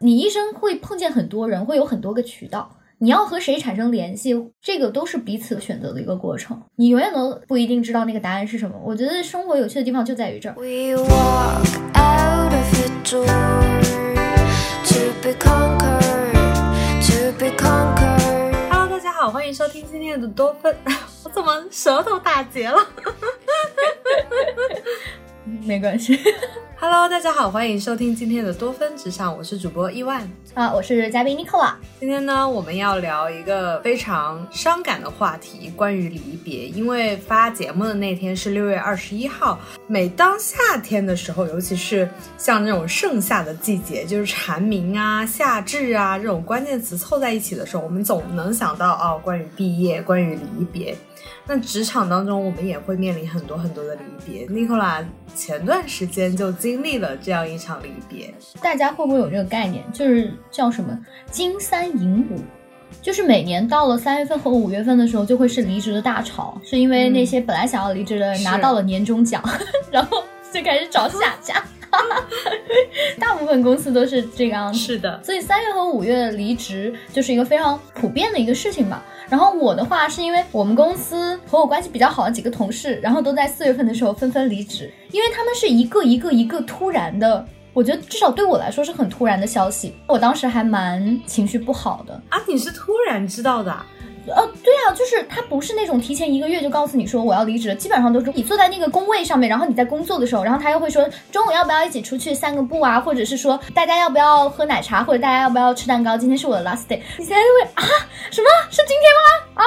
你一生会碰见很多人，会有很多个渠道。你要和谁产生联系，这个都是彼此选择的一个过程。你永远都不一定知道那个答案是什么。我觉得生活有趣的地方就在于这儿。We walk out of the door to be conquered, to be conquered. Hello，大家好，欢迎收听今天的多芬。我怎么舌头打结了 没关系？Hello，大家好，欢迎收听今天的多芬职场，我是主播伊万。啊，我是嘉宾 Nicola。今天呢，我们要聊一个非常伤感的话题，关于离别。因为发节目的那天是六月二十一号，每当夏天的时候，尤其是像这种盛夏的季节，就是蝉鸣啊、夏至啊这种关键词凑在一起的时候，我们总能想到哦，关于毕业，关于离别。那职场当中，我们也会面临很多很多的离别。Nicola 前段时间就经历了这样一场离别，大家会不会有这个概念？就是叫什么“金三银五”，就是每年到了三月份和五月份的时候，就会是离职的大潮，是因为那些本来想要离职的人拿到了年终奖，然后就开始找下家。大部分公司都是这个样子，是的，所以三月和五月离职就是一个非常普遍的一个事情吧。然后我的话是因为我们公司和我关系比较好的几个同事，然后都在四月份的时候纷纷离职，因为他们是一个一个一个突然的，我觉得至少对我来说是很突然的消息，我当时还蛮情绪不好的。啊，你是突然知道的、啊？呃，对啊，就是他不是那种提前一个月就告诉你说我要离职了，基本上都是你坐在那个工位上面，然后你在工作的时候，然后他又会说中午要不要一起出去散个步啊，或者是说大家要不要喝奶茶，或者大家要不要吃蛋糕，今天是我的 last day，你现在就会啊？什么？是今天吗？啊，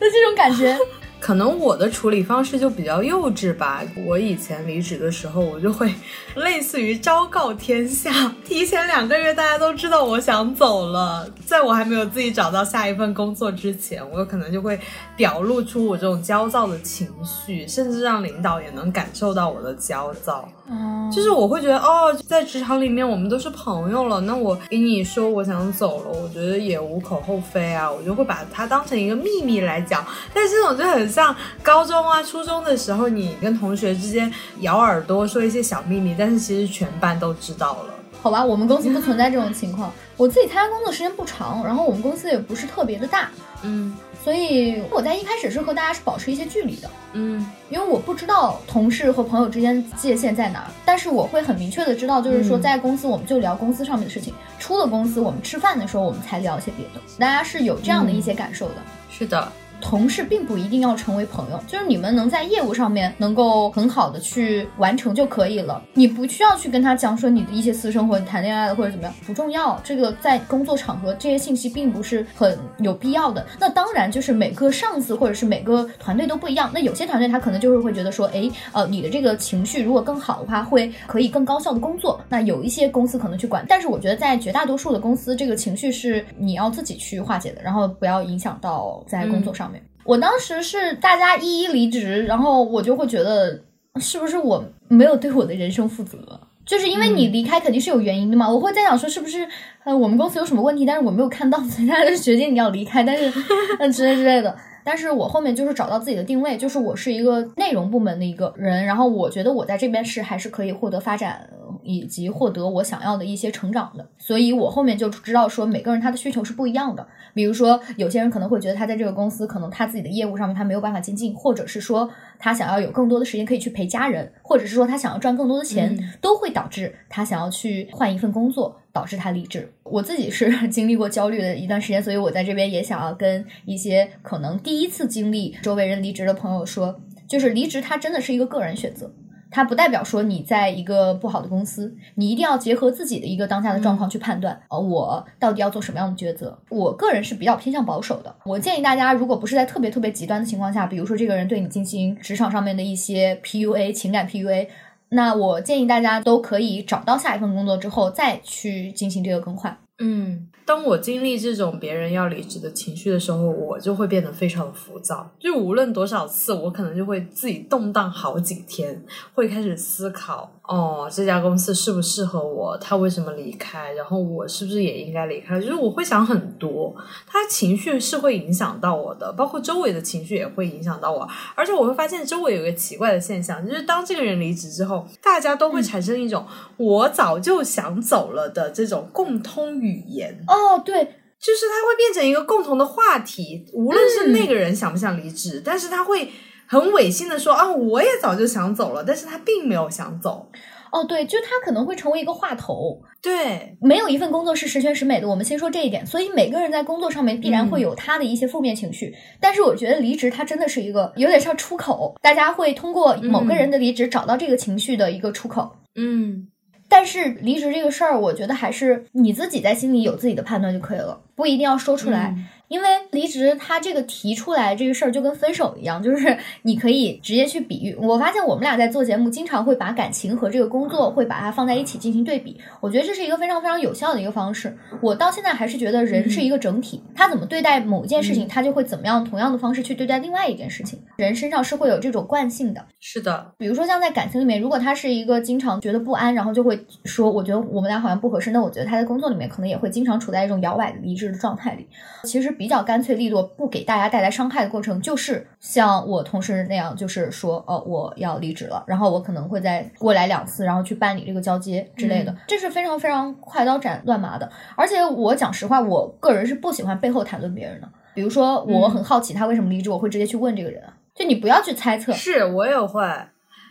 就这种感觉。可能我的处理方式就比较幼稚吧。我以前离职的时候，我就会 类似于昭告天下，提前两个月大家都知道我想走了，在我还没有自己找到下一份工作之前，我可能就会表露出我这种焦躁的情绪，甚至让领导也能感受到我的焦躁。嗯，就是我会觉得哦，在职场里面我们都是朋友了，那我给你说我想走了，我觉得也无可厚非啊，我就会把它当成一个秘密来讲。但是这种就很像高中啊、初中的时候，你跟同学之间咬耳朵说一些小秘密，但是其实全班都知道了。好吧，我们公司不存在这种情况。我自己参加工作时间不长，然后我们公司也不是特别的大，嗯所以我在一开始是和大家是保持一些距离的。嗯因为我不知道同事和朋友之间界限在哪儿，但是我会很明确的知道，就是说嗯在公司我们就聊公司上面的事情，出了公司我们吃饭的时候我们才聊一些别的，大家是有这样的一些感受的。是的，同事并不一定要成为朋友，就是你们能在业务上面能够很好的去完成就可以了。你不需要去跟他讲说你的一些私生活，你谈恋爱了或者怎么样，不重要。这个在工作场合这些信息并不是很有必要的。那当然就是每个上司或者是每个团队都不一样。那有些团队他可能就是会觉得说，哎，呃，你的这个情绪如果更好的话，会可以更高效的工作。那有一些公司可能去管，但是我觉得在绝大多数的公司，这个情绪是你要自己去化解的，然后不要影响到在工作上面。我当时是大家一一离职，然后我就会觉得是不是我没有对我的人生负责？就是因为你离开肯定是有原因的嘛，我会在想说是不是呃我们公司有什么问题，但是我没有看到，所以大家就决定你要离开，但是 呃之类之类的。但是我后面就是找到自己的定位，就是我是一个内容部门的一个人，然后我觉得我在这边是还是可以获得发展以及获得我想要的一些成长的，所以我后面就知道说每个人他的需求是不一样的。比如说有些人可能会觉得他在这个公司可能他自己的业务上面他没有办法精进，或者是说他想要有更多的时间可以去陪家人，或者是说他想要赚更多的钱，嗯都会导致他想要去换一份工作，导致他离职。我自己是 经历过焦虑的一段时间，所以我在这边也想要跟一些可能第一次经历周围人离职的朋友说，就是离职它真的是一个个人选择。它不代表说你在一个不好的公司，你一定要结合自己的一个当下的状况去判断，呃，我到底要做什么样的抉择。我个人是比较偏向保守的，我建议大家，如果不是在特别特别极端的情况下，比如说这个人对你进行职场上面的一些 PUA、情感 PUA，那我建议大家都可以找到下一份工作之后再去进行这个更换。嗯，当我经历这种别人要离职的情绪的时候，我就会变得非常浮躁。就无论多少次，我可能就会自己动荡好几天，会开始思考哦，这家公司适不适合我？他为什么离开？然后我是不是也应该离开？就是我会想很多，他情绪是会影响到我的，包括周围的情绪也会影响到我。而且我会发现周围有一个奇怪的现象，就是当这个人离职之后，大家都会产生一种“我早就想走了”的这种共通语言。哦，对，就是它会变成一个共同的话题，无论是那个人想不想离职，但是他会很违心的说啊，我也早就想走了，但是他并没有想走。哦，对，就他可能会成为一个话头。对，没有一份工作是十全十美的，我们先说这一点。所以每个人在工作上面必然会有他的一些负面情绪，但是我觉得离职它真的是一个有点像出口，大家会通过某个人的离职找到这个情绪的一个出口。嗯但是离职这个事儿，我觉得还是你自己在心里有自己的判断就可以了，不一定要说出来。嗯因为离职，他这个提出来这个事儿就跟分手一样，就是你可以直接去比喻。我发现我们俩在做节目，经常会把感情和这个工作会把它放在一起进行对比。我觉得这是一个非常非常有效的一个方式。我到现在还是觉得人是一个整体，他怎么对待某一件事情，他就会怎么样同样的方式去对待另外一件事情。人身上是会有这种惯性的。是的，比如说像在感情里面，如果他是一个经常觉得不安，然后就会说，我觉得我们俩好像不合适，那我觉得他在工作里面可能也会经常处在一种摇摆的离职的状态里。其实比较干脆利落，不给大家带来伤害的过程，就是像我同事那样，就是说，呃，我要离职了，然后我可能会再过来两次，然后去办理这个交接之类的，嗯这是非常非常快刀斩乱麻的。而且我讲实话，我个人是不喜欢背后谈论别人的。比如说，我很好奇他为什么离职，我会直接去问这个人啊，就你不要去猜测。是我也会。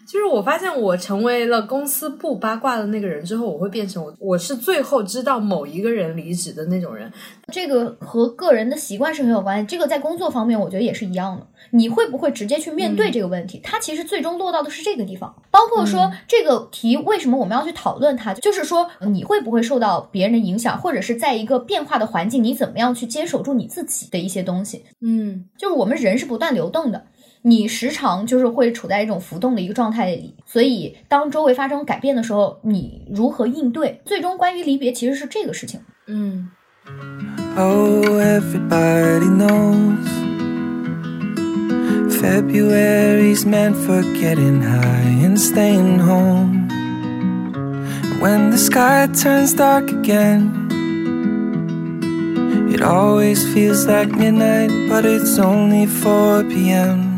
就是我发现我成为了公司不八卦的那个人之后，我会变成我我是最后知道某一个人离职的那种人。这个和个人的习惯是很有关系。这个在工作方面，我觉得也是一样的。你会不会直接去面对这个问题？它其实最终落到的是这个地方。包括说、这个题为什么我们要去讨论它，就是说你会不会受到别人的影响，或者是在一个变化的环境，你怎么样去坚守住你自己的一些东西？嗯就是我们人是不断流动的。你时常就是会处在一种浮动的一个状态里，所以当周围发生改变的时候，你如何应对？最终关于离别其实是这个事情。嗯 Oh, everybody knows February's meant for getting high and staying home. When the sky turns dark again, it always feels like midnight, but it's only 4 p.m.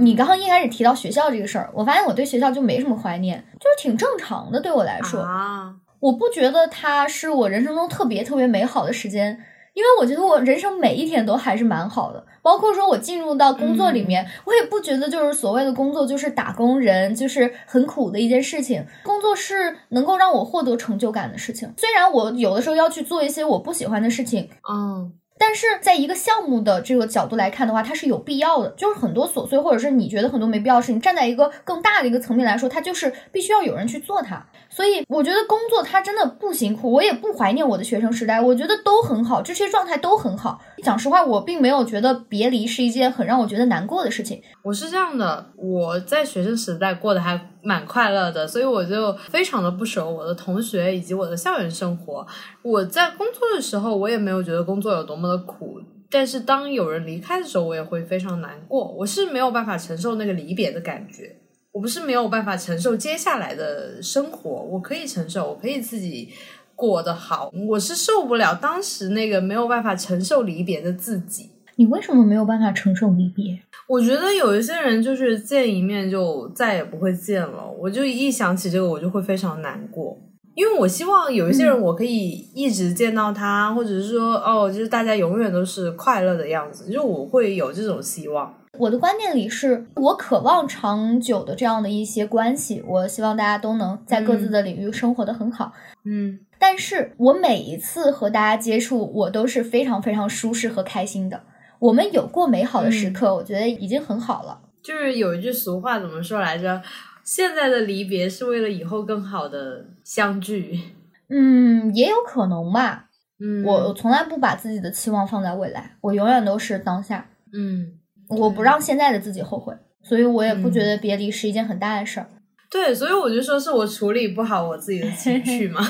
你刚刚一开始提到学校这个事儿，我发现我对学校就没什么怀念，就是挺正常的。对我来说，啊，我不觉得它是我人生中特别特别美好的时间，因为我觉得我人生每一天都还是蛮好的。包括说我进入到工作里面，我也不觉得就是所谓的工作就是打工人，就是很苦的一件事情。工作是能够让我获得成就感的事情。虽然我有的时候要去做一些我不喜欢的事情，嗯但是在一个项目的这个角度来看的话，它是有必要的。就是很多琐碎，或者是你觉得很多没必要的事情，站在一个更大的一个层面来说，它就是必须要有人去做它。所以我觉得工作它真的不辛苦，我也不怀念我的学生时代，我觉得都很好，这些状态都很好。讲实话，我并没有觉得别离是一件很让我觉得难过的事情。我是这样的，我在学生时代过得还蛮快乐的，所以我就非常的不舍我的同学以及我的校园生活。我在工作的时候，我也没有觉得工作有多么的苦，但是当有人离开的时候，我也会非常难过。我是没有办法承受那个离别的感觉，我不是没有办法承受接下来的生活，我可以承受，我可以自己。过得好，我是受不了当时那个没有办法承受离别的自己。你为什么没有办法承受离别？我觉得有一些人就是见一面就再也不会见了，我就一想起这个我就会非常难过，因为我希望有一些人我可以一直见到他，或者是说哦，就是大家永远都是快乐的样子，就我会有这种希望。我的观念里是我渴望长久的这样的一些关系，我希望大家都能在各自的领域生活的很好。嗯但是我每一次和大家接触，我都是非常非常舒适和开心的。我们有过美好的时刻，我觉得已经很好了。就是有一句俗话怎么说来着？现在的离别是为了以后更好的相聚。嗯，也有可能吧。嗯，我我从来不把自己的期望放在未来，我永远都是当下。嗯。我不让现在的自己后悔，所以我也不觉得别离是一件很大的事儿。对，所以我就说是我处理不好我自己的情 绪嘛。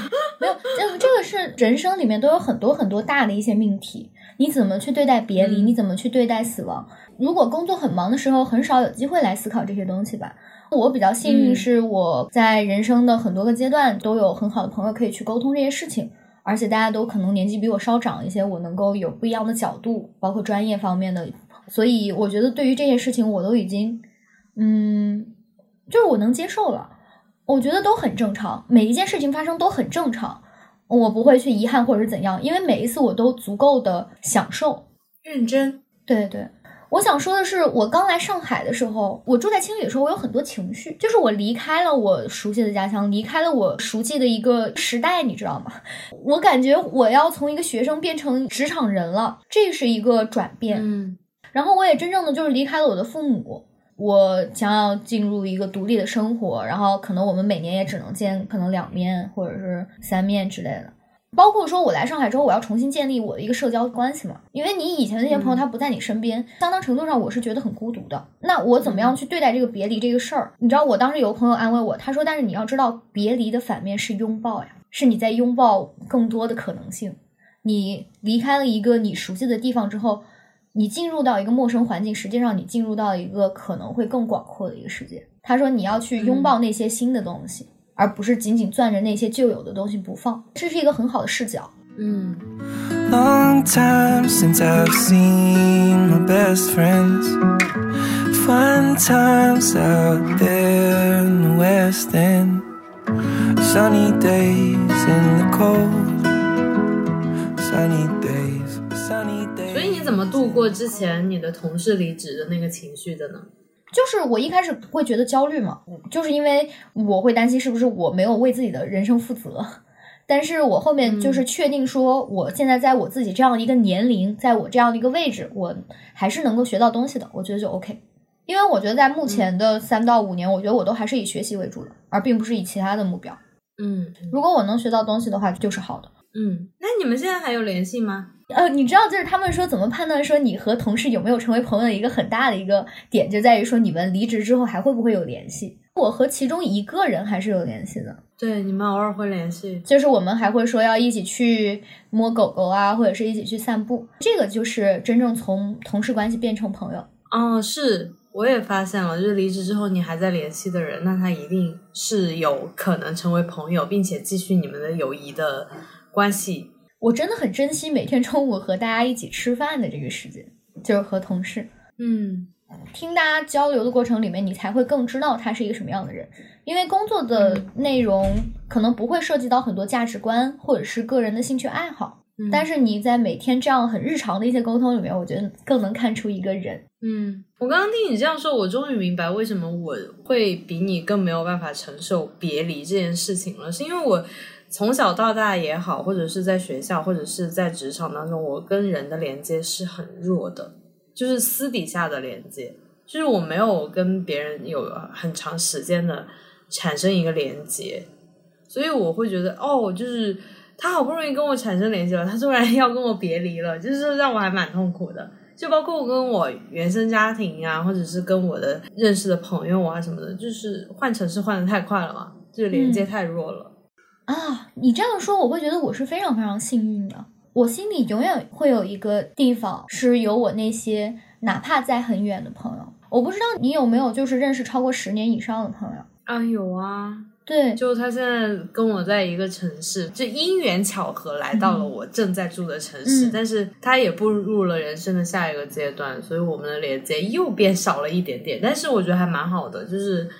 没有，这这个是人生里面都有很多很多大的一些命题，你怎么去对待别离，嗯你怎么去对待死亡？如果工作很忙的时候，很少有机会来思考这些东西吧。我比较幸运，嗯是我在人生的很多个阶段都有很好的朋友可以去沟通这些事情，而且大家都可能年纪比我稍长一些，我能够有不一样的角度，包括专业方面的，所以我觉得对于这些事情，我都已经，嗯，就是我能接受了。我觉得都很正常，每一件事情发生都很正常，我不会去遗憾或者是怎样，因为每一次我都足够的享受。认真，对对，我想说的是，我刚来上海的时候，我住在青旅的时候，我有很多情绪，就是我离开了我熟悉的家乡，离开了我熟悉的一个时代，你知道吗？我感觉我要从一个学生变成职场人了，这是一个转变。嗯然后我也真正的就是离开了我的父母，我想要进入一个独立的生活，然后可能我们每年也只能见可能两面或者是三面之类的。包括说我来上海之后，我要重新建立我的一个社交关系嘛，因为你以前的那些朋友嗯他不在你身边，相当程度上我是觉得很孤独的。那我怎么样去对待这个别离这个事儿？你知道，我当时有个朋友安慰我，他说：“但是你要知道，别离的反面是拥抱呀，是你在拥抱更多的可能性。你离开了一个你熟悉的地方之后，你进入到一个陌生环境，实际上你进入到一个可能会更广阔的一个世界。他说你要去拥抱那些新的东西，而不是紧紧攥着那些旧有的东西不放，这是一个很好的视角。嗯 Long time since I've seen my best friends. Fun times out there in the West End. Sunny days in the cold. Sunny days, 你怎么度过之前你的同事离职的那个情绪的呢？就是我一开始会觉得焦虑嘛，就是因为我会担心是不是我没有为自己的人生负责。但是我后面就是确定说，我现在在我自己这样的一个年龄，在我这样的一个位置，我还是能够学到东西的，我觉得就 OK。因为我觉得在目前的三到五年，我觉得我都还是以学习为主的，而并不是以其他的目标。嗯如果我能学到东西的话，就是好的。嗯，那你们现在还有联系吗？呃，你知道，就是他们说怎么判断说你和同事有没有成为朋友的一个很大的一个点，就在于说你们离职之后还会不会有联系。我和其中一个人还是有联系的，对，你们偶尔会联系。就是我们还会说要一起去摸狗狗啊，或者是一起去散步，这个就是真正从同事关系变成朋友。哦，是，我也发现了，就是离职之后你还在联系的人，那他一定是有可能成为朋友，并且继续你们的友谊的关系。我真的很珍惜每天中午和大家一起吃饭的这个时间，就是和同事。嗯听大家交流的过程里面，你才会更知道他是一个什么样的人。因为工作的内容可能不会涉及到很多价值观或者是个人的兴趣爱好，嗯但是你在每天这样很日常的一些沟通里面，我觉得更能看出一个人。嗯，我刚刚听你这样说，我终于明白为什么我会比你更没有办法承受别离这件事情了，是因为我从小到大也好，或者是在学校，或者是在职场当中，我跟人的连接是很弱的，就是私底下的连接，就是我没有跟别人有很长时间的产生一个连接，所以我会觉得哦，就是他好不容易跟我产生连接了，他突然要跟我别离了，就是让我还蛮痛苦的。就包括我跟我原生家庭啊，或者是跟我的认识的朋友啊什么的，就是换城市换的太快了嘛，就是连接太弱了。啊，你这样说，我会觉得我是非常非常幸运的。我心里永远会有一个地方是有我那些哪怕在很远的朋友。我不知道你有没有就是认识超过十年以上的朋友。啊，有啊，对，就他现在跟我在一个城市，这因缘巧合来到了我正在住的城市，嗯但是他也步入了人生的下一个阶段，所以我们的连接又变少了一点点。但是我觉得还蛮好的，就是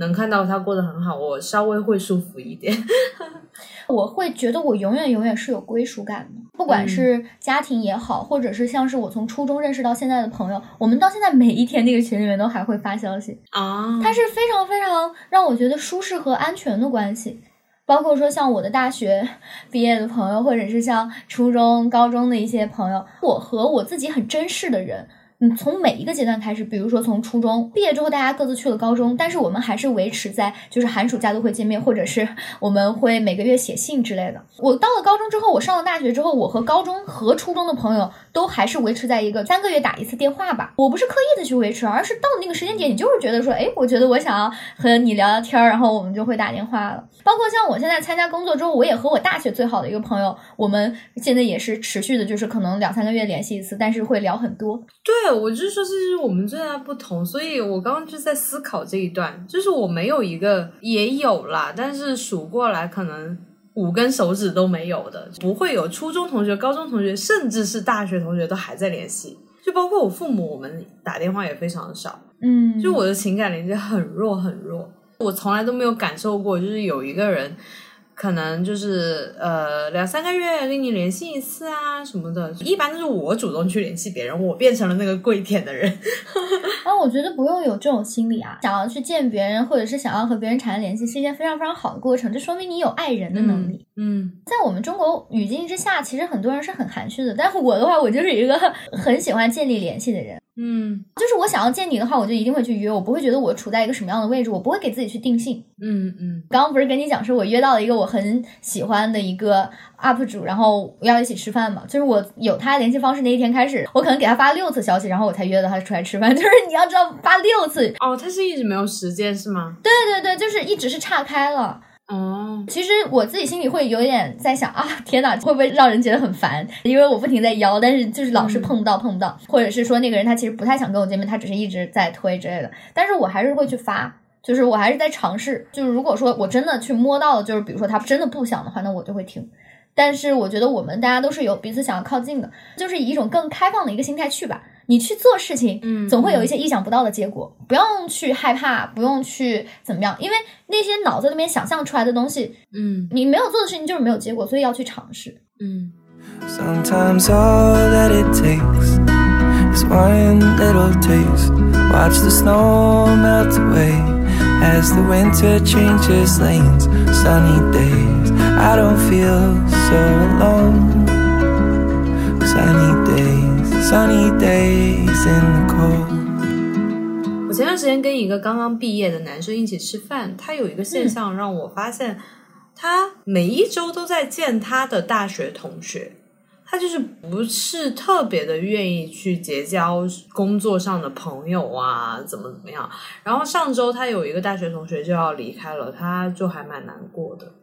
能看到他过得很好，我稍微会舒服一点。我会觉得我永远永远是有归属感的，不管是家庭也好，或者是像是我从初中认识到现在的朋友，我们到现在每一天那个群里面都还会发消息，啊，它是非常非常让我觉得舒适和安全的关系。包括说像我的大学毕业的朋友，或者是像初中、高中的一些朋友，我和我自己很珍视的人，嗯，从每一个阶段开始，比如说从初中毕业之后，大家各自去了高中，但是我们还是维持在就是寒暑假都会见面，或者是我们会每个月写信之类的。我到了高中之后，我上了大学之后，我和高中和初中的朋友都还是维持在一个三个月打一次电话吧。我不是刻意的去维持，而是到了那个时间点，你就是觉得说，哎，我觉得我想要和你聊聊天，然后我们就会打电话了。包括像我现在参加工作之后，我也和我大学最好的一个朋友，我们现在也是持续的，就是可能两三个月联系一次，但是会聊很多。对，我就是说这是我们最大的不同，所以我刚刚就在思考这一段，就是我没有一个也有啦，但是数过来可能五根手指都没有的，不会有初中同学、高中同学，甚至是大学同学都还在联系，就包括我父母，我们打电话也非常少，嗯，就我的情感连接很弱很弱，我从来都没有感受过，就是有一个人。可能就是呃两三个月跟你联系一次啊什么的，一般都是我主动去联系别人，我变成了那个跪舔的人。啊，我觉得不用有这种心理啊，想要去见别人，或者是想要和别人产生联系，是一件非常非常好的过程，这说明你有爱人的能力。嗯在我们中国语境之下，其实很多人是很含蓄的，但是我的话，我就是一个很喜欢建立联系的人。嗯就是我想要见你的话，我就一定会去约，我不会觉得我处在一个什么样的位置，我不会给自己去定性。嗯嗯刚刚不是跟你讲说，我约到了一个我很喜欢的一个 UP 主，然后要一起吃饭嘛。就是我有他联系方式那一天开始，我可能给他发六次消息，然后我才约到他出来吃饭。就是你要知道发六次，哦，他是一直没有时间是吗？对对对，就是一直是岔开了。嗯，其实我自己心里会有点在想啊，天哪，会不会让人觉得很烦？因为我不停在邀，但是就是老是碰不到，碰不到，或者是说那个人他其实不太想跟我见面，他只是一直在推之类的。但是我还是会去发，就是我还是在尝试。就是如果说我真的去摸到了，就是比如说他真的不想的话，那我就会停。但是我觉得我们大家都是有彼此想要靠近的，就是以一种更开放的一个心态去吧。你去做事情，嗯总会有一些意想不到的结果，不用去害怕，不用去怎么样，因为那些脑子里面想象出来的东西，嗯你没有做的事情就是没有结果，所以要去尝试。嗯 Sometimes all that it takes is one little taste. Watch the snow melt away as the winter changes lanes. Sunny days, I don't feel so alone. Sunny days, sunny days in the cold. 我前段时间跟一个刚刚毕业的男生一起吃饭，他有一个现象让我发现，他每一周都在见他的大学同学，他就是不是特别的愿意去结交工作上的朋友啊，怎么怎么样。然后上周他有一个大学同学就要离开了，他就还蛮难过的。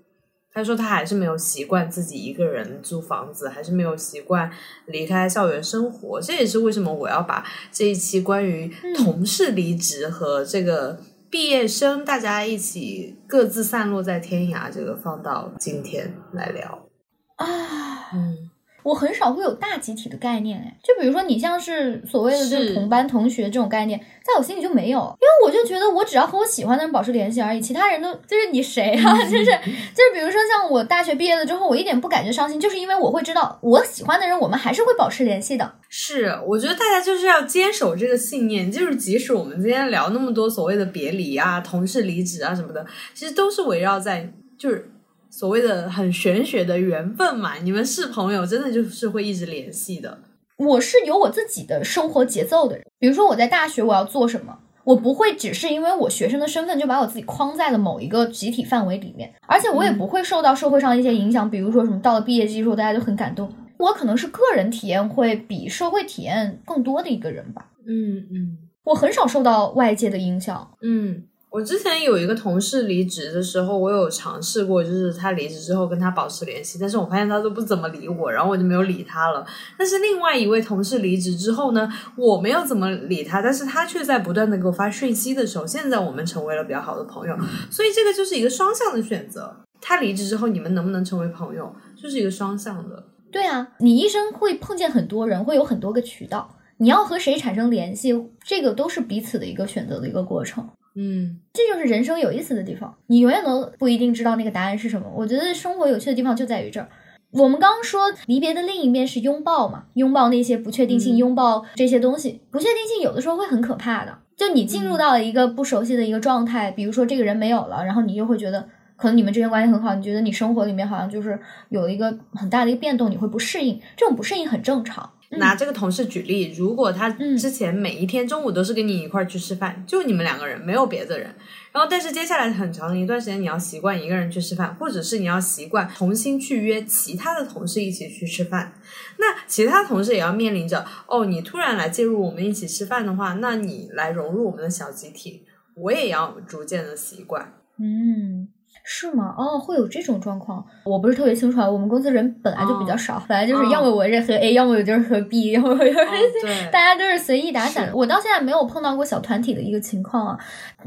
他说他还是没有习惯自己一个人租房子，还是没有习惯离开校园生活。这也是为什么我要把这一期关于同事离职和这个毕业生大家一起各自散落在天涯这个放到今天来聊。啊，嗯我很少会有大集体的概念，哎，就比如说你像是所谓的就是是同班同学这种概念，在我心里就没有，因为我就觉得我只要和我喜欢的人保持联系而已，其他人都就是你谁啊？就是 就是比如说像我大学毕业了之后，我一点不感觉伤心，就是因为我会知道我喜欢的人，我们还是会保持联系的。是，我觉得大家就是要坚守这个信念，就是即使我们今天聊那么多所谓的别离啊、同事离职啊什么的，其实都是围绕在就是所谓的很玄学的缘分嘛。你们是朋友，真的就是会一直联系的。我是有我自己的生活节奏的人，比如说我在大学我要做什么，我不会只是因为我学生的身份就把我自己框在了某一个集体范围里面，而且我也不会受到社会上的一些影响，比如说什么到了毕业季之后大家就很感动，我可能是个人体验会比社会体验更多的一个人吧，嗯嗯。我很少受到外界的影响。嗯，我之前有一个同事离职的时候，我有尝试过，就是他离职之后跟他保持联系，但是我发现他都不怎么理我，然后我就没有理他了。但是另外一位同事离职之后呢，我没有怎么理他，但是他却在不断的给我发讯息的时候，现在我们成为了比较好的朋友，所以这个就是一个双向的选择。他离职之后，你们能不能成为朋友，就是一个双向的。对啊，你一生会碰见很多人，会有很多个渠道，你要和谁产生联系，这个都是彼此的一个选择的一个过程。嗯这就是人生有意思的地方，你永远都不一定知道那个答案是什么。我觉得生活有趣的地方就在于这儿。我们刚刚说离别的另一面是拥抱嘛，拥抱那些不确定性，嗯拥抱这些东西。不确定性有的时候会很可怕的，就你进入到了一个不熟悉的一个状态，比如说这个人没有了，然后你就会觉得。可能你们之间关系很好，你觉得你生活里面好像就是有一个很大的一个变动，你会不适应，这种不适应很正常。拿这个同事举例，如果他嗯之前每一天中午都是跟你一块儿去吃饭，就你们两个人，没有别的人。然后，但是接下来很长一段时间，你要习惯一个人去吃饭，或者是你要习惯重新去约其他的同事一起去吃饭。那其他同事也要面临着，哦，你突然来介入我们一起吃饭的话，那你来融入我们的小集体，我也要逐渐的习惯。嗯，是吗？哦，会有这种状况，我不是特别清楚啊。我们公司人本来就比较少，本来就是要么我是和 A，、要么我就是和 B，要么我就是、哦，对，大家都是随意打散。我到现在没有碰到过小团体的一个情况啊。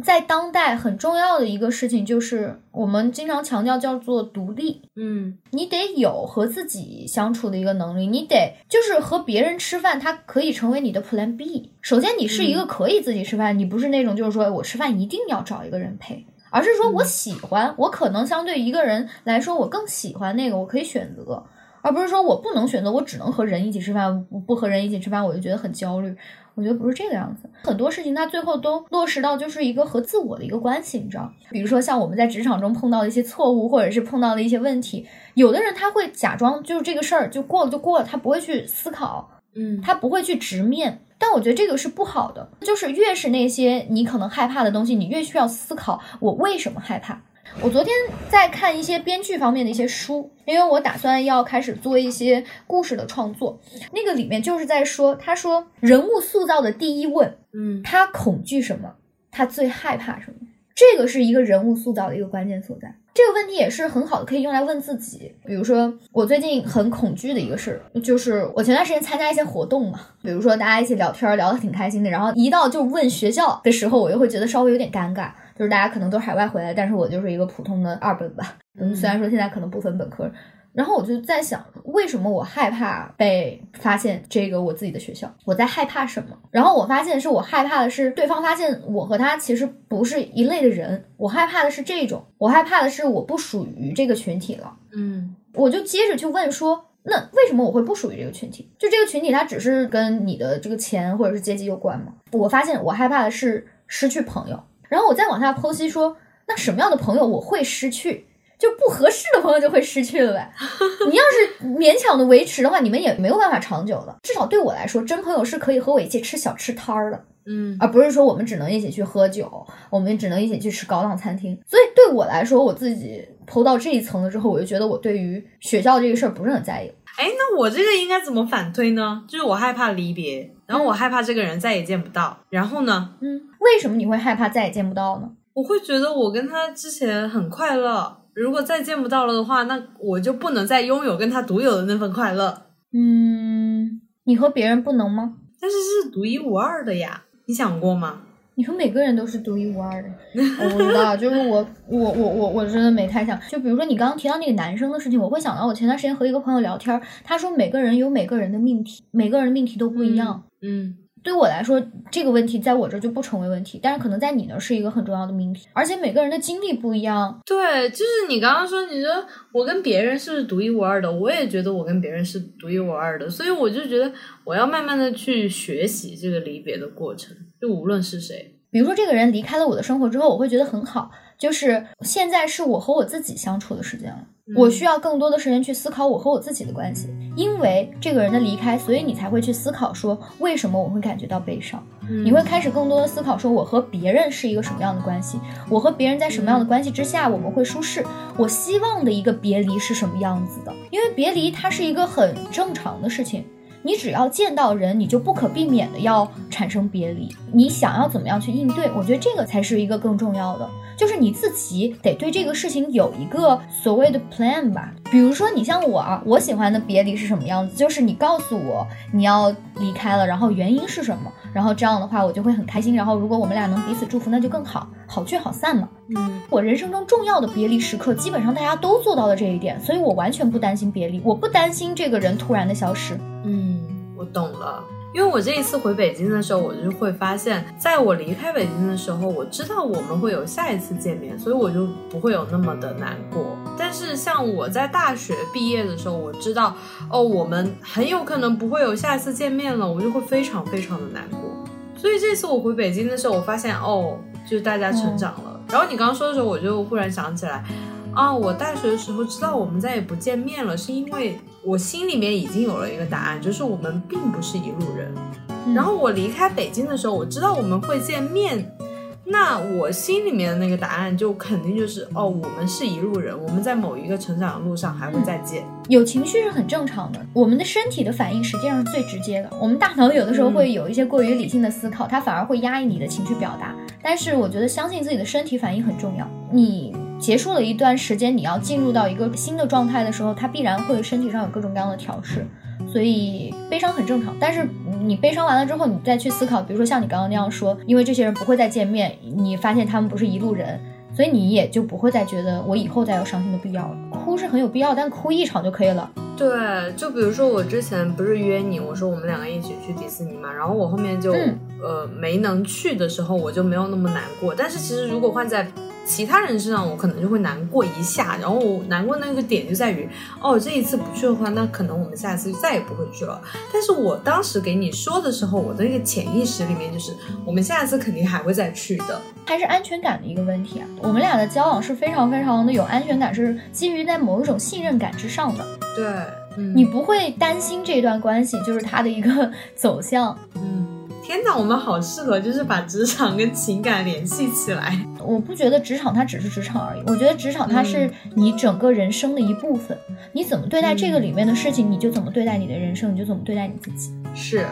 在当代很重要的一个事情就是，我们经常强调叫做独立。嗯你得有和自己相处的一个能力，你得就是和别人吃饭，它可以成为你的 Plan B。首先，你是一个可以自己吃饭，你不是那种就是说我吃饭一定要找一个人陪，而是说我喜欢，我可能相对一个人来说，我更喜欢那个，我可以选择，而不是说我不能选择，我只能和人一起吃饭，不不和人一起吃饭，我就觉得很焦虑。我觉得不是这个样子，很多事情它最后都落实到就是一个和自我的一个关系，你知道？比如说像我们在职场中碰到的一些错误，或者是碰到的一些问题，有的人他会假装就是这个事儿就过了就过了，他不会去思考，嗯，他不会去直面。但我觉得这个是不好的，就是越是那些你可能害怕的东西，你越需要思考我为什么害怕。我昨天在看一些编剧方面的一些书，因为我打算要开始做一些故事的创作。那个里面就是在说，他说人物塑造的第一问，嗯他恐惧什么，他最害怕什么，这个是一个人物塑造的一个关键所在。这个问题也是很好的，可以用来问自己。比如说，我最近很恐惧的一个事儿，就是我前段时间参加一些活动嘛，比如说大家一起聊天，聊得挺开心的，然后一到就问学校的时候，我又会觉得稍微有点尴尬。就是大家可能都海外回来，但是我就是一个普通的二本吧。嗯，虽然说现在可能不分本科，然后我就在想，为什么我害怕被发现这个我自己的学校？我在害怕什么？然后我发现是我害怕的是对方发现我和他其实不是一类的人，我害怕的是这种，我害怕的是我不属于这个群体了。嗯我就接着去问说，那为什么我会不属于这个群体？就这个群体，它只是跟你的这个钱或者是阶级有关吗？我发现我害怕的是失去朋友，然后我再往下剖析说，那什么样的朋友我会失去？就不合适的朋友就会失去了呗。你要是勉强的维持的话，你们也没有办法长久的。至少对我来说，真朋友是可以和我一起吃小吃摊儿的。嗯而不是说我们只能一起去喝酒，我们只能一起去吃高档餐厅。所以对我来说，我自己剖到这一层了之后，我就觉得我对于学校这个事儿不是很在意。哎，那我这个应该怎么反推呢？就是我害怕离别，然后我害怕这个人再也见不到，然后呢，嗯，为什么你会害怕再也见不到呢？我会觉得我跟他之前很快乐，如果再见不到了的话，那我就不能再拥有跟他独有的那份快乐，嗯，你和别人不能吗？但是是独一无二的呀，你想过吗？你说每个人都是独一无二的，我不知道，就是我我我我我真的没太想。就比如说你刚刚提到那个男生的事情，我会想到我前段时间和一个朋友聊天，他说每个人有每个人的命题，每个人的命题都不一样。嗯对我来说，这个问题在我这儿就不成为问题，但是可能在你那儿是一个很重要的命题，而且每个人的经历不一样。对，就是你刚刚说，你说我跟别人是独一无二的，我也觉得我跟别人是独一无二的，所以我就觉得我要慢慢的去学习这个离别的过程，就无论是谁，比如说，这个人离开了我的生活之后，我会觉得很好，就是现在是我和我自己相处的时间了。我需要更多的时间去思考我和我自己的关系，因为这个人的离开，所以你才会去思考说为什么我会感觉到悲伤。你会开始更多的思考说我和别人是一个什么样的关系，我和别人在什么样的关系之下我们会舒适，我希望的一个别离是什么样子的？因为别离它是一个很正常的事情。你只要见到人，你就不可避免的要产生别离。你想要怎么样去应对？我觉得这个才是一个更重要的，就是你自己得对这个事情有一个所谓的 plan 吧。比如说，你像我啊，我喜欢的别离是什么样子？就是你告诉我你要离开了，然后原因是什么，然后这样的话我就会很开心。然后如果我们俩能彼此祝福，那就更好，好聚好散嘛。嗯我人生中重要的别离时刻，基本上大家都做到了这一点，所以我完全不担心别离，我不担心这个人突然的消失。嗯，我懂了。因为我这一次回北京的时候，我就会发现，在我离开北京的时候，我知道我们会有下一次见面，所以我就不会有那么的难过。但是像我在大学毕业的时候，我知道哦，我们很有可能不会有下一次见面了，我就会非常非常的难过。所以这次我回北京的时候，我发现哦，就是大家成长了。然后你刚刚说的时候，我就忽然想起来，啊，我大学的时候知道我们再也不见面了，是因为我心里面已经有了一个答案，就是我们并不是一路人。嗯然后我离开北京的时候，我知道我们会见面，那我心里面的那个答案就肯定就是哦，我们是一路人，我们在某一个成长的路上还会再见。有情绪是很正常的，我们的身体的反应实际上是最直接的。我们大脑有的时候会有一些过于理性的思考，它反而会压抑你的情绪表达。但是我觉得相信自己的身体反应很重要。你结束了一段时间，你要进入到一个新的状态的时候，它必然会身体上有各种各样的调试。所以悲伤很正常，但是你悲伤完了之后，你再去思考，比如说像你刚刚那样说，因为这些人不会再见面，你发现他们不是一路人，所以你也就不会再觉得我以后再有伤心的必要了。哭是很有必要，但哭一场就可以了。对，就比如说我之前不是约你，我说我们两个一起去迪士尼嘛，然后我后面就、嗯呃没能去的时候，我就没有那么难过。但是其实如果换在其他人身上，我可能就会难过一下。然后我难过那个点就在于，哦，这一次不去的话，那可能我们下一次就再也不会去了。但是我当时给你说的时候，我的那个潜意识里面就是，我们下一次肯定还会再去的。还是安全感的一个问题啊。我们俩的交往是非常非常的有安全感，是基于在某一种信任感之上的。对，嗯，你不会担心这段关系就是它的一个走向。嗯，天哪，我们好适合就是把职场跟情感联系起来。我不觉得职场它只是职场而已，我觉得职场它是你整个人生的一部分。你怎么对待这个里面的事情，你就怎么对待你的人生，你就怎么对待你自己。是，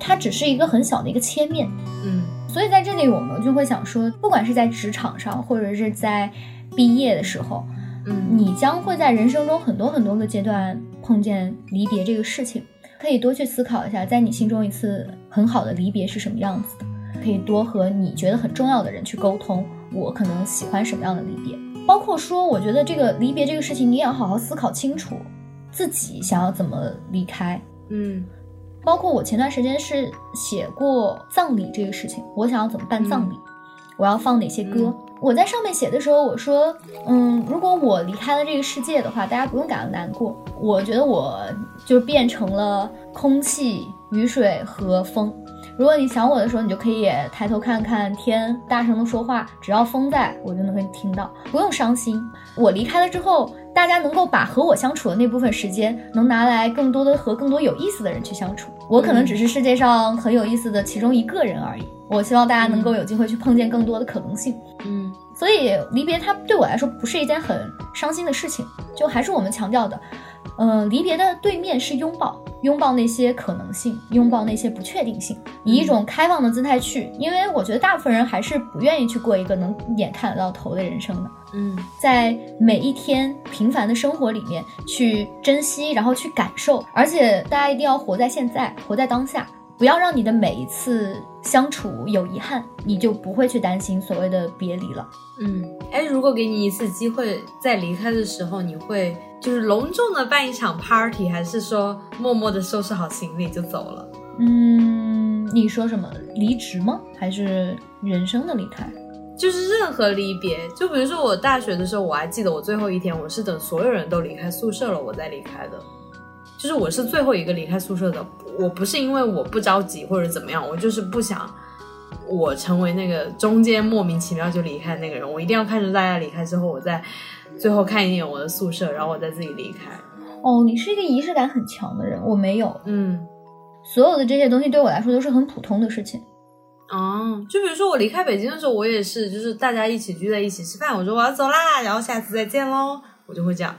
它只是一个很小的一个切面。嗯所以在这里，我们就会想说，不管是在职场上，或者是在毕业的时候，嗯你将会在人生中很多很多个阶段碰见离别这个事情，可以多去思考一下，在你心中一次很好的离别是什么样子的，可以多和你觉得很重要的人去沟通，我可能喜欢什么样的离别，包括说，我觉得这个离别这个事情，你也要好好思考清楚，自己想要怎么离开。嗯包括我前段时间是写过葬礼这个事情，我想要怎么办葬礼，我要放哪些歌。嗯我在上面写的时候，我说，嗯，如果我离开了这个世界的话，大家不用感到难过。我觉得我就变成了空气、雨水和风。如果你想我的时候，你就可以抬头看看天，大声的说话，只要风在，我就能会听到，不用伤心。我离开了之后，大家能够把和我相处的那部分时间，能拿来更多的和更多有意思的人去相处。我可能只是世界上很有意思的其中一个人而已。我希望大家能够有机会去碰见更多的可能性。嗯所以离别它对我来说不是一件很伤心的事情，就还是我们强调的，呃，离别的对面是拥抱，拥抱那些可能性，拥抱那些不确定性，以一种开放的姿态去，因为我觉得大部分人还是不愿意去过一个能一眼看得到头的人生的。嗯在每一天平凡的生活里面去珍惜，然后去感受，而且大家一定要活在现在，活在当下，不要让你的每一次相处有遗憾，你就不会去担心所谓的别离了。嗯，哎，如果给你一次机会，在离开的时候，你会就是隆重的办一场 party，还是说默默的收拾好行李就走了？嗯，你说什么离职吗？还是人生的离开？就是任何离别，就比如说我大学的时候，我还记得我最后一天，我是等所有人都离开宿舍了，我再离开的。就是我是最后一个离开宿舍的，我不是因为我不着急或者怎么样，我就是不想我成为那个中间莫名其妙就离开那个人，我一定要看着大家离开之后，我再最后看一眼我的宿舍，然后我再自己离开。哦，你是一个仪式感很强的人，我没有。嗯，所有的这些东西对我来说都是很普通的事情。哦，就比如说我离开北京的时候，我也是，就是大家一起聚在一起吃饭，我说我要走啦，然后下次再见喽，我就会这样。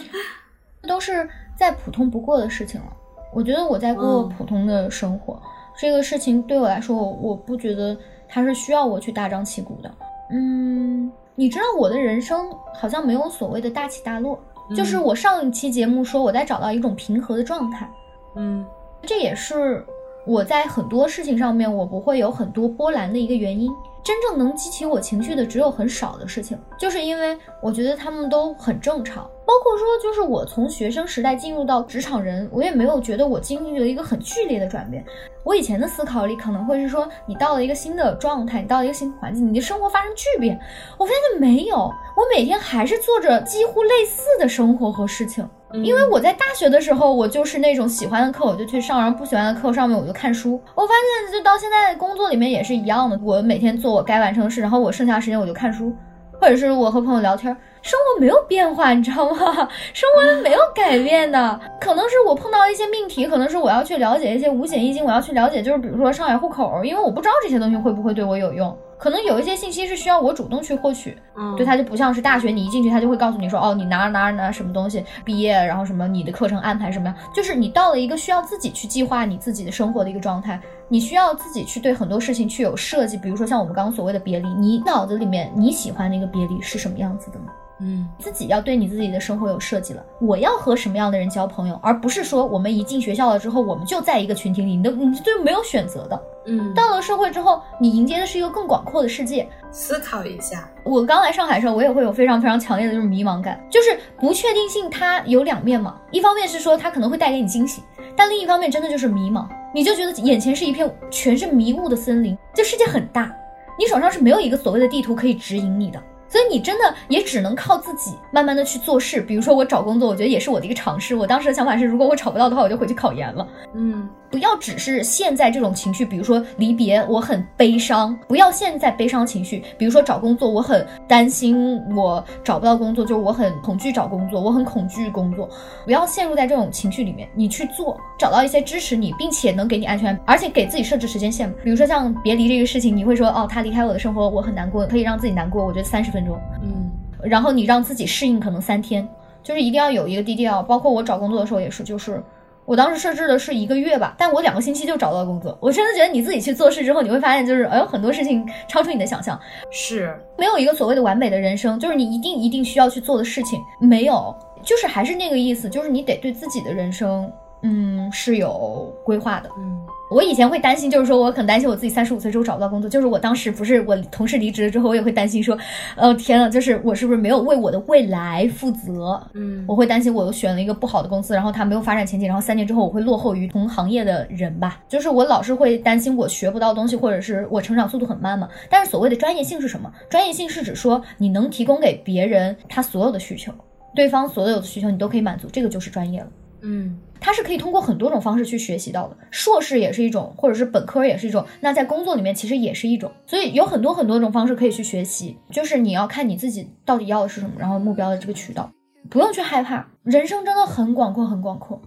都是再普通不过的事情了。我觉得我在过嗯普通的生活，这个事情对我来说，我我不觉得它是需要我去大张旗鼓的。嗯，你知道我的人生好像没有所谓的大起大落，就是我上一期节目说我在找到一种平和的状态，嗯这也是我在很多事情上面我不会有很多波澜的一个原因。真正能激起我情绪的只有很少的事情，就是因为我觉得他们都很正常。包括说，就是我从学生时代进入到职场人，我也没有觉得我经历了一个很剧烈的转变。我以前的思考里可能会是说，你到了一个新的状态，你到了一个新环境，你的生活发生巨变。我发现没有，我每天还是做着几乎类似的生活和事情。因为我在大学的时候，我就是那种喜欢的课我就去上，然后不喜欢的课上面我就看书。我发现就到现在工作里面也是一样的，我每天做我该完成的事，然后我剩下的时间我就看书，或者是我和朋友聊天。生活没有变化，你知道吗？生活没有改变的，可能是我碰到一些命题，可能是我要去了解一些五险一金，我要去了解，就是比如说上海户口，因为我不知道这些东西会不会对我有用。可能有一些信息是需要我主动去获取，嗯。对，它就不像是大学，你一进去他就会告诉你说，哦，你拿着拿着拿着什么东西毕业，然后什么你的课程安排什么样，就是你到了一个需要自己去计划你自己的生活的一个状态，你需要自己去对很多事情去有设计，比如说像我们刚刚所谓的别离，你脑子里面你喜欢那个别离是什么样子的呢？嗯自己要对你自己的生活有设计了，我要和什么样的人交朋友，而不是说我们一进学校了之后，我们就在一个群体里，你都你就没有选择的。嗯，到了社会之后，你迎接的是一个更广阔的世界。思考一下，我刚来上海的时候，我也会有非常非常强烈的这种迷茫感，就是不确定性，它有两面嘛。一方面是说它可能会带给你惊喜，但另一方面真的就是迷茫，你就觉得眼前是一片全是迷雾的森林，这世界很大，你手上是没有一个所谓的地图可以指引你的。所以你真的也只能靠自己慢慢的去做事。比如说我找工作，我觉得也是我的一个尝试。我当时的想法是，如果我找不到的话，我就回去考研了。嗯不要只是现在这种情绪，比如说离别，我很悲伤，不要现在悲伤情绪。比如说找工作，我很担心我找不到工作，就是我很恐惧找工作，我很恐惧工作。不要陷入在这种情绪里面，你去做，找到一些支持你，并且能给你安全感，而且给自己设置时间线。比如说像别离这个事情，你会说哦，他离开我的生活，我很难过，可以让自己难过，我觉得三十分钟。嗯然后你让自己适应可能三天，就是一定要有一个 DDL。包括我找工作的时候也是，就是我当时设置的是一个月吧，但我两个星期就找到了工作。我真的觉得你自己去做事之后，你会发现就是哎呦很多事情超出你的想象，是，没有一个所谓的完美的人生，就是你一定一定需要去做的事情没有，就是还是那个意思，就是你得对自己的人生。嗯，是有规划的。嗯我以前会担心，就是说我很担心我自己三十五岁之后找不到工作。就是我当时不是我同事离职了之后，我也会担心说，呃，天呐，就是我是不是没有为我的未来负责？嗯我会担心我选了一个不好的公司，然后它没有发展前景，然后三年之后我会落后于同行业的人吧。就是我老是会担心我学不到东西，或者是我成长速度很慢嘛。但是所谓的专业性是什么？专业性是指说你能提供给别人他所有的需求，对方所有的需求你都可以满足，这个就是专业了。嗯。它是可以通过很多种方式去学习到的，硕士也是一种，或者是本科也是一种，那在工作里面其实也是一种，所以有很多很多种方式可以去学习，就是你要看你自己到底要的是什么，然后目标的这个渠道，不用去害怕，人生真的很广阔很广阔，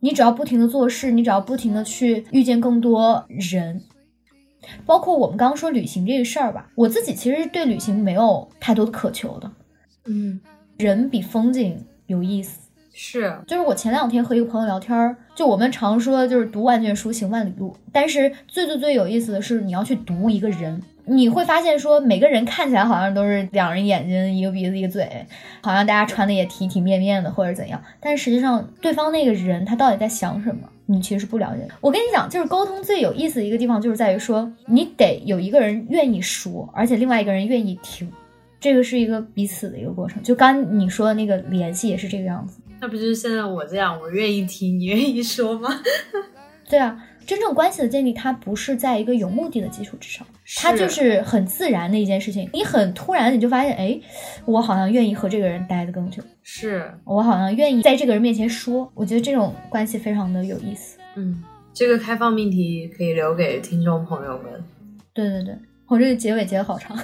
你只要不停的做事，你只要不停的去遇见更多人。包括我们刚刚说旅行这个事儿吧，我自己其实对旅行没有太多的渴求的，嗯，人比风景有意思。是，就是我前两天和一个朋友聊天儿，就我们常说就是读万卷书，行万里路。但是最最最有意思的是，你要去读一个人，你会发现说每个人看起来好像都是两人眼睛，一个鼻子一个嘴，好像大家穿的也体体面面的或者怎样。但实际上，对方那个人他到底在想什么，你其实不了解。我跟你讲，就是沟通最有意思的一个地方，就是在于说你得有一个人愿意说，而且另外一个人愿意听。这个是一个彼此的一个过程，就刚你说的那个联系也是这个样子。那不就是现在我这样，我愿意听，你愿意说吗？对啊，真正关系的建立，它不是在一个有目的的基础之上，它就是很自然的一件事情。你很突然，你就发现，哎，我好像愿意和这个人待得更久，是，我好像愿意在这个人面前说。我觉得这种关系非常的有意思。嗯，这个开放命题可以留给听众朋友们。对对对，我这个结尾结的好长。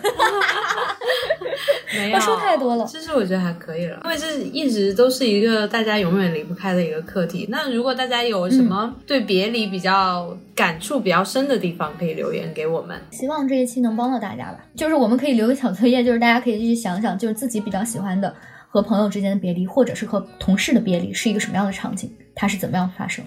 没有我说太多了其实我觉得还可以了，因为这一直都是一个大家永远离不开的一个课题。那如果大家有什么对别离比较感触比较深的地方，可以留言给我们。希望这一期能帮到大家吧。就是我们可以留个小作业，就是大家可以去想想，就是自己比较喜欢的和朋友之间的别离，或者是和同事的别离，是一个什么样的场景，它是怎么样发生。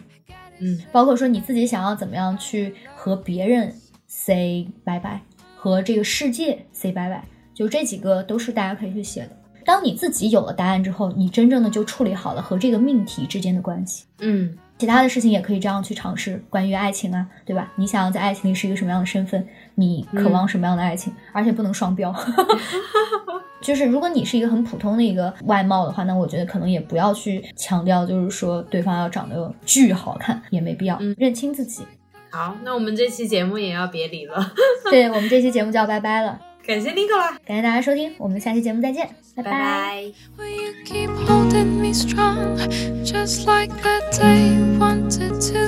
嗯，包括说你自己想要怎么样去和别人 say 拜拜，和这个世界 say 拜拜，就这几个都是大家可以去写的。当你自己有了答案之后，你真正的就处理好了和这个命题之间的关系。嗯其他的事情也可以这样去尝试，关于爱情啊，对吧？你想要在爱情里是一个什么样的身份？你渴望什么样的爱情？而且不能双标。就是如果你是一个很普通的一个外貌的话，那我觉得可能也不要去强调，就是说对方要长得巨好看，也没必要。嗯认清自己。好，那我们这期节目也要别离了，对我们这期节目就要拜拜了，感谢 Nico 啦，感谢大家收听，我们下期节目再见，拜拜拜。 Will you keep holding me strong, just like the day you wanted to?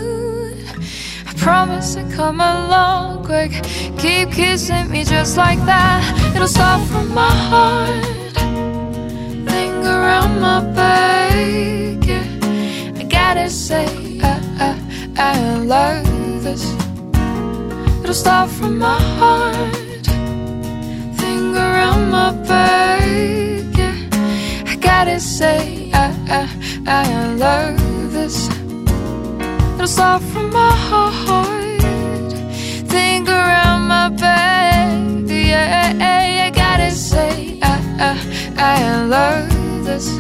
I promise to come along quick. Keep kissing me just like that. It'll start from my heart. thing around my back. Yeah. I gotta say, I, I, I love this. It'll start from my heart. Around my back. Yeah. I gotta say, I, I, I love this. It'll start from my heart. Think around my back. Yeah, I gotta say, I, I, I love this.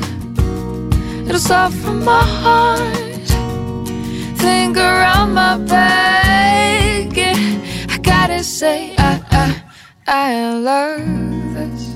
It'll start from my heart. Think around my back. Yeah, I gotta say, I, I, I love surface